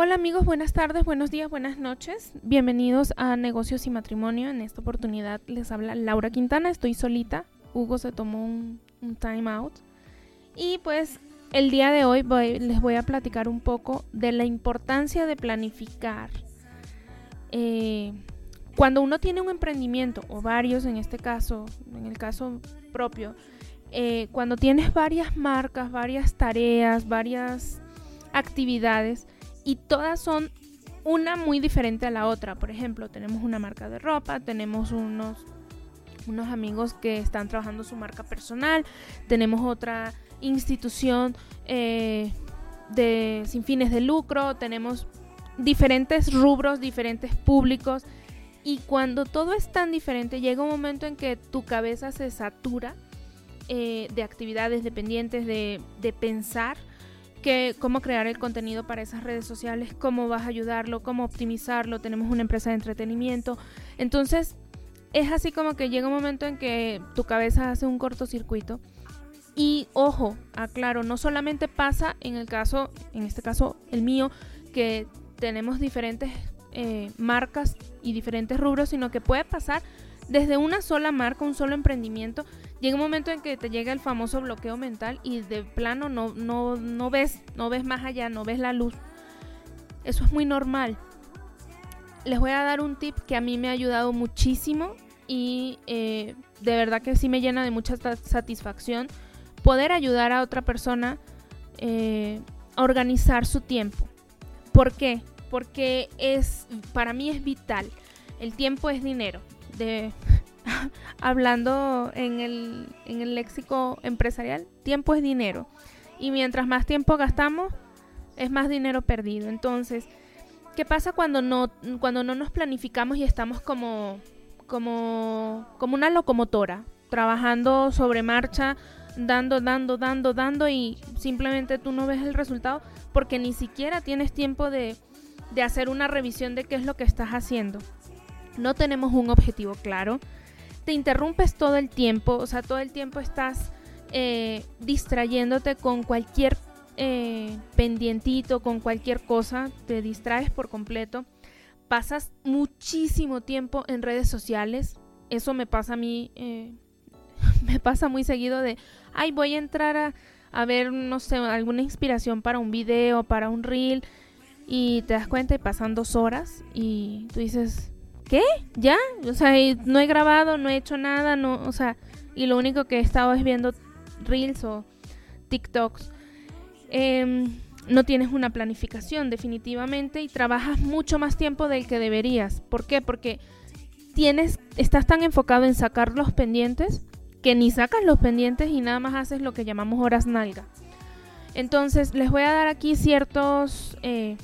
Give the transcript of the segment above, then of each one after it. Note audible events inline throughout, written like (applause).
Hola amigos, buenas tardes, buenos días, buenas noches. Bienvenidos a Negocios y Matrimonio. En esta oportunidad les habla Laura Quintana, estoy solita. Hugo se tomó un, time out. Y pues el día de hoy les voy a platicar un poco de la importancia de planificar. Eh, cuando uno tiene un emprendimiento, o varios en este caso, en el caso propio, eh, cuando tienes varias marcas, varias tareas, varias actividades, y todas son una muy diferente a la otra. Por ejemplo, tenemos una marca de ropa, tenemos unos, unos amigos que están trabajando su marca personal, tenemos otra institución eh, de, sin fines de lucro, tenemos diferentes rubros, diferentes públicos. Y cuando todo es tan diferente, llega un momento en que tu cabeza se satura eh, de actividades dependientes, de, de pensar que, cómo crear el contenido para esas redes sociales, cómo vas a ayudarlo, cómo optimizarlo. Tenemos una empresa de entretenimiento. Entonces, es así como que llega un momento en que tu cabeza hace un cortocircuito. Y ojo, aclaro, no solamente pasa en el caso, en este caso el mío, que tenemos diferentes eh, marcas y diferentes rubros, sino que puede pasar desde una sola marca, un solo emprendimiento, llega un momento en que te llega el famoso bloqueo mental y de plano no, no, no ves, no ves más allá, no ves la luz. Eso es muy normal. Les voy a dar un tip que a mí me ha ayudado muchísimo y eh, de verdad que sí me llena de mucha satisfacción poder ayudar a otra persona eh, a organizar su tiempo. ¿Por qué? Porque es, para mí es vital. El tiempo es dinero. De, (laughs) hablando en el, en el léxico empresarial, tiempo es dinero. Y mientras más tiempo gastamos, es más dinero perdido. Entonces, ¿qué pasa cuando no, cuando no nos planificamos y estamos como, como, como una locomotora, trabajando sobre marcha, dando, dando, dando, dando y simplemente tú no ves el resultado porque ni siquiera tienes tiempo de, de hacer una revisión de qué es lo que estás haciendo? No tenemos un objetivo claro te interrumpes todo el tiempo, o sea, todo el tiempo estás eh, distrayéndote con cualquier eh, pendientito, con cualquier cosa, te distraes por completo. Pasas muchísimo tiempo en redes sociales. Eso me pasa a mí, eh, (laughs) me pasa muy seguido de, ay, voy a entrar a, a ver, no sé, alguna inspiración para un video, para un reel, y te das cuenta y pasan dos horas y tú dices, ¿qué? ¿Ya? O sea, no he grabado, no he hecho nada, no, o sea, y lo único que he estado es viendo reels o TikToks. Em, no tienes una planificación definitivamente y trabajas mucho más tiempo del que deberías. ¿Por qué? Porque tienes, estás tan enfocado en sacar los pendientes que ni sacas los pendientes y nada más haces lo que llamamos horas nalga. Entonces les voy a dar aquí ciertos eh,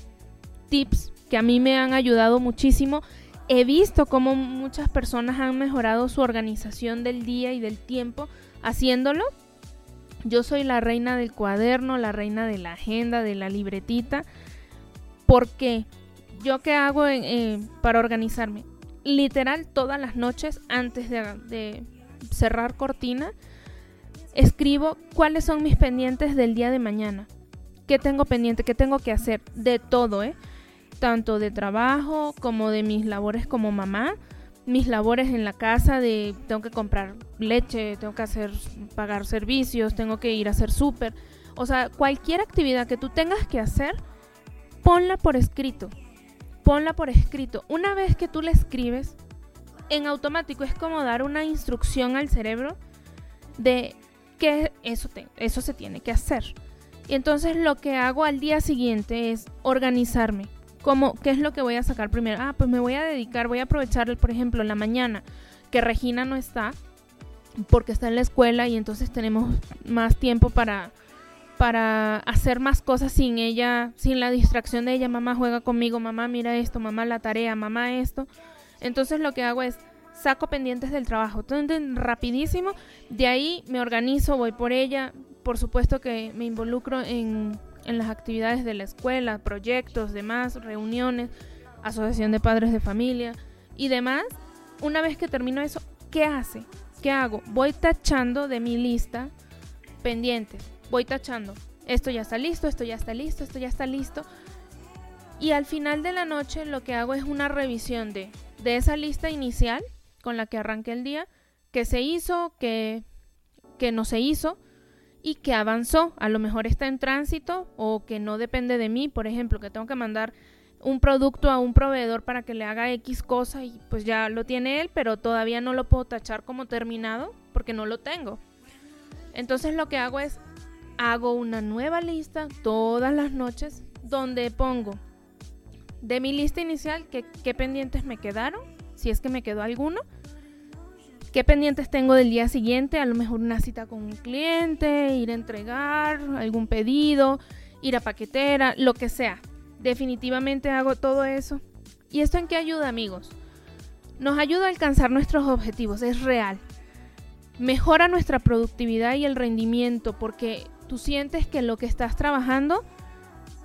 tips que a mí me han ayudado muchísimo he visto cómo muchas personas han mejorado su organización del día y del tiempo haciéndolo. Yo soy la reina del cuaderno, la reina de la agenda, de la libretita. ¿Por qué? ¿Yo qué hago para organizarme? Literal, todas las noches antes de, de cerrar cortina, escribo cuáles son mis pendientes del día de mañana. ¿Qué tengo pendiente? ¿Qué tengo que hacer? De todo, ¿eh? Tanto de trabajo como de mis labores como mamá, mis labores en la casa de tengo que comprar leche, tengo que hacer pagar servicios, tengo que ir a hacer súper, o sea, cualquier actividad que tú tengas que hacer, ponla por escrito. Ponla por escrito. Una vez que tú la escribes, en automático es como dar una instrucción al cerebro de que eso, eso se tiene que hacer. Y entonces lo que hago al día siguiente es organizarme como qué es lo que voy a sacar primero. Ah, pues me voy a dedicar, voy a aprovechar, por ejemplo, la mañana que Regina no está porque está en la escuela y entonces tenemos más tiempo para para hacer más cosas sin ella, sin la distracción de ella, mamá juega conmigo, mamá mira esto, mamá la tarea, mamá esto. Entonces lo que hago es saco pendientes del trabajo, entonces rapidísimo, de ahí me organizo, voy por ella, por supuesto que me involucro en en las actividades de la escuela, proyectos, demás, reuniones, asociación de padres de familia y demás. Una vez que termino eso, ¿qué hace? ¿Qué hago? Voy tachando de mi lista pendientes. Voy tachando. Esto ya está listo, esto ya está listo, esto ya está listo. Y al final de la noche lo que hago es una revisión de, de esa lista inicial con la que arranqué el día, que se hizo, que, que no se hizo y que avanzó. A lo mejor está en tránsito o que no depende de mí, por ejemplo, que tengo que mandar un producto a un proveedor para que le haga X cosa y pues ya lo tiene él, pero todavía no lo puedo tachar como terminado porque no lo tengo. Entonces lo que hago es, hago una nueva lista todas las noches donde pongo de mi lista inicial qué pendientes me quedaron, si es que me quedó alguno, qué pendientes tengo del día siguiente, a lo mejor una cita con un cliente, ir a entregar algún pedido, ir a paquetera, lo que sea. Definitivamente hago todo eso. ¿Y esto en qué ayuda, amigos? Nos ayuda a alcanzar nuestros objetivos, es real. Mejora nuestra productividad y el rendimiento porque tú sientes que lo que estás trabajando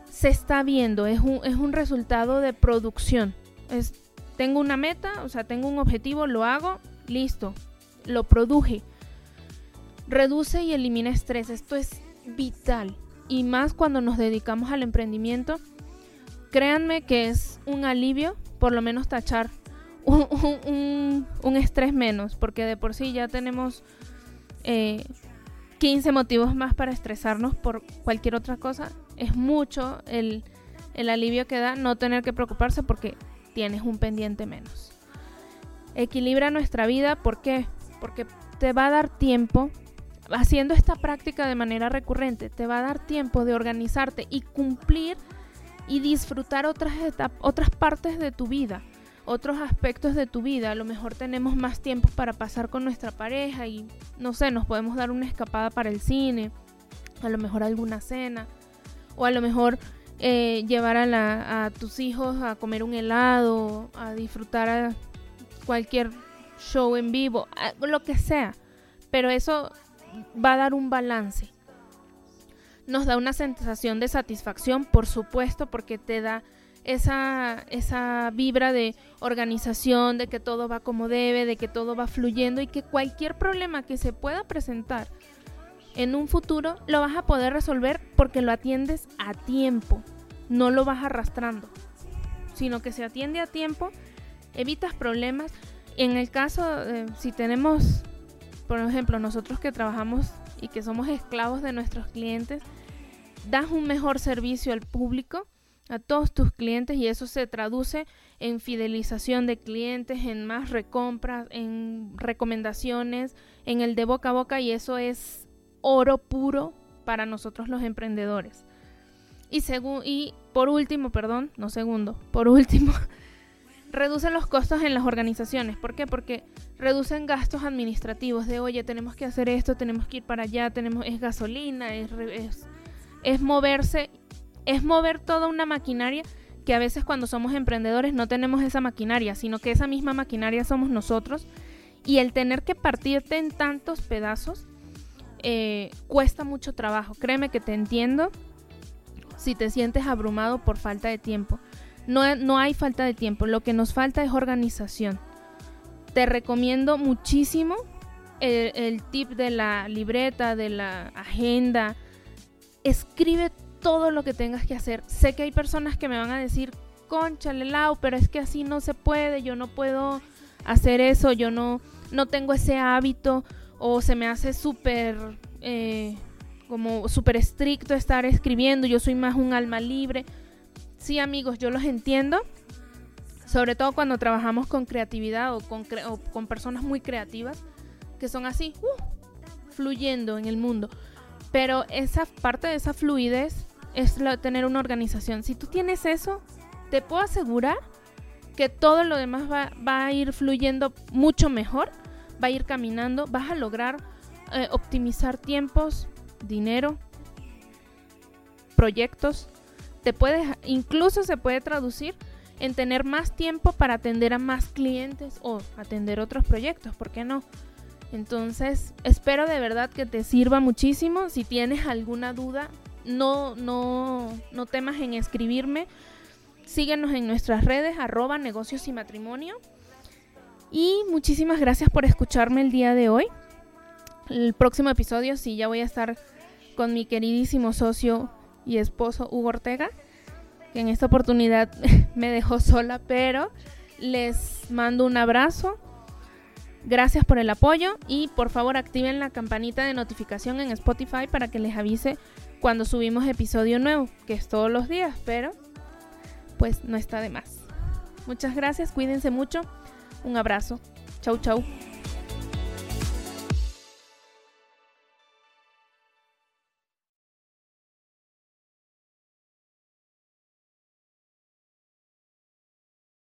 se está viendo, es un, es un resultado de producción. Es, tengo una meta, o sea, tengo un objetivo, lo hago, listo, lo produje. Reduce y elimina estrés, esto es vital. Y más cuando nos dedicamos al emprendimiento, créanme que es un alivio, por lo menos tachar (laughs) un, estrés menos, porque de por sí ya tenemos 15 eh, motivos más para estresarnos por cualquier otra cosa. Es mucho el, el alivio que da no tener que preocuparse porque tienes un pendiente menos. Equilibra nuestra vida, ¿por qué? Porque te va a dar tiempo, haciendo esta práctica de manera recurrente, te va a dar tiempo de organizarte y cumplir y disfrutar otras, otras partes de tu vida, otros aspectos de tu vida. A lo mejor tenemos más tiempo para pasar con nuestra pareja y, no sé, nos podemos dar una escapada para el cine, a lo mejor alguna cena, o a lo mejor eh, llevar a, a tus hijos a comer un helado, a disfrutar a cualquier show en vivo, lo que sea. Pero eso va a dar un balance nos da una sensación de satisfacción, por supuesto, porque te da esa, esa vibra de organización, de que todo va como debe, de que todo va fluyendo y que cualquier problema que se pueda presentar en un futuro lo vas a poder resolver porque lo atiendes a tiempo, no lo vas arrastrando, sino que se atiende a tiempo, evitas problemas. En el caso, si tenemos, por ejemplo, nosotros que trabajamos y que somos esclavos de nuestros clientes, das un mejor servicio al público, a todos tus clientes y eso se traduce en fidelización de clientes, en más recompras, en recomendaciones, en el de boca a boca y eso es oro puro para nosotros los emprendedores. Y, y por último, perdón, no segundo, por último, (laughs) reduce los costos en las organizaciones. ¿Por qué? Porque reducen gastos administrativos de, oye, tenemos que hacer esto, tenemos que ir para allá, tenemos, es gasolina, es, es es moverse, es mover toda una maquinaria que a veces cuando somos emprendedores no tenemos esa maquinaria, sino que esa misma maquinaria somos nosotros. Y el tener que partirte en tantos pedazos eh, cuesta mucho trabajo. Créeme que te entiendo si te sientes abrumado por falta de tiempo. No, no hay falta de tiempo, lo que nos falta es organización. Te recomiendo muchísimo el, tip de la libreta, de la agenda, escribe todo lo que tengas que hacer. Sé que hay personas que me van a decir, conchale, Lau, pero es que así no se puede, yo no puedo hacer eso, yo no, no tengo ese hábito, o se me hace súper, eh, como súper estricto estar escribiendo, yo soy más un alma libre. Sí, amigos, yo los entiendo, sobre todo cuando trabajamos con creatividad o con, personas muy creativas, que son así, uh, fluyendo en el mundo. Pero esa parte de esa fluidez es tener una organización. Si tú tienes eso, te puedo asegurar que todo lo demás va, a ir fluyendo mucho mejor, va a ir caminando, vas a lograr eh, optimizar tiempos, dinero, proyectos. Te puedes, incluso se puede traducir en tener más tiempo para atender a más clientes o atender otros proyectos, ¿por qué no? Entonces, espero de verdad que te sirva muchísimo. Si tienes alguna duda, no, no, no temas en escribirme. Síguenos en nuestras redes, arroba negocios y matrimonio. Y muchísimas gracias por escucharme el día de hoy. El próximo episodio sí ya voy a estar con mi queridísimo socio y esposo Hugo Ortega. que en esta oportunidad (laughs) me dejó sola, pero les mando un abrazo. Gracias por el apoyo y por favor activen la campanita de notificación en Spotify para que les avise cuando subimos episodio nuevo, que es todos los días, pero pues no está de más. Muchas gracias, cuídense mucho. Un abrazo. Chau, chau.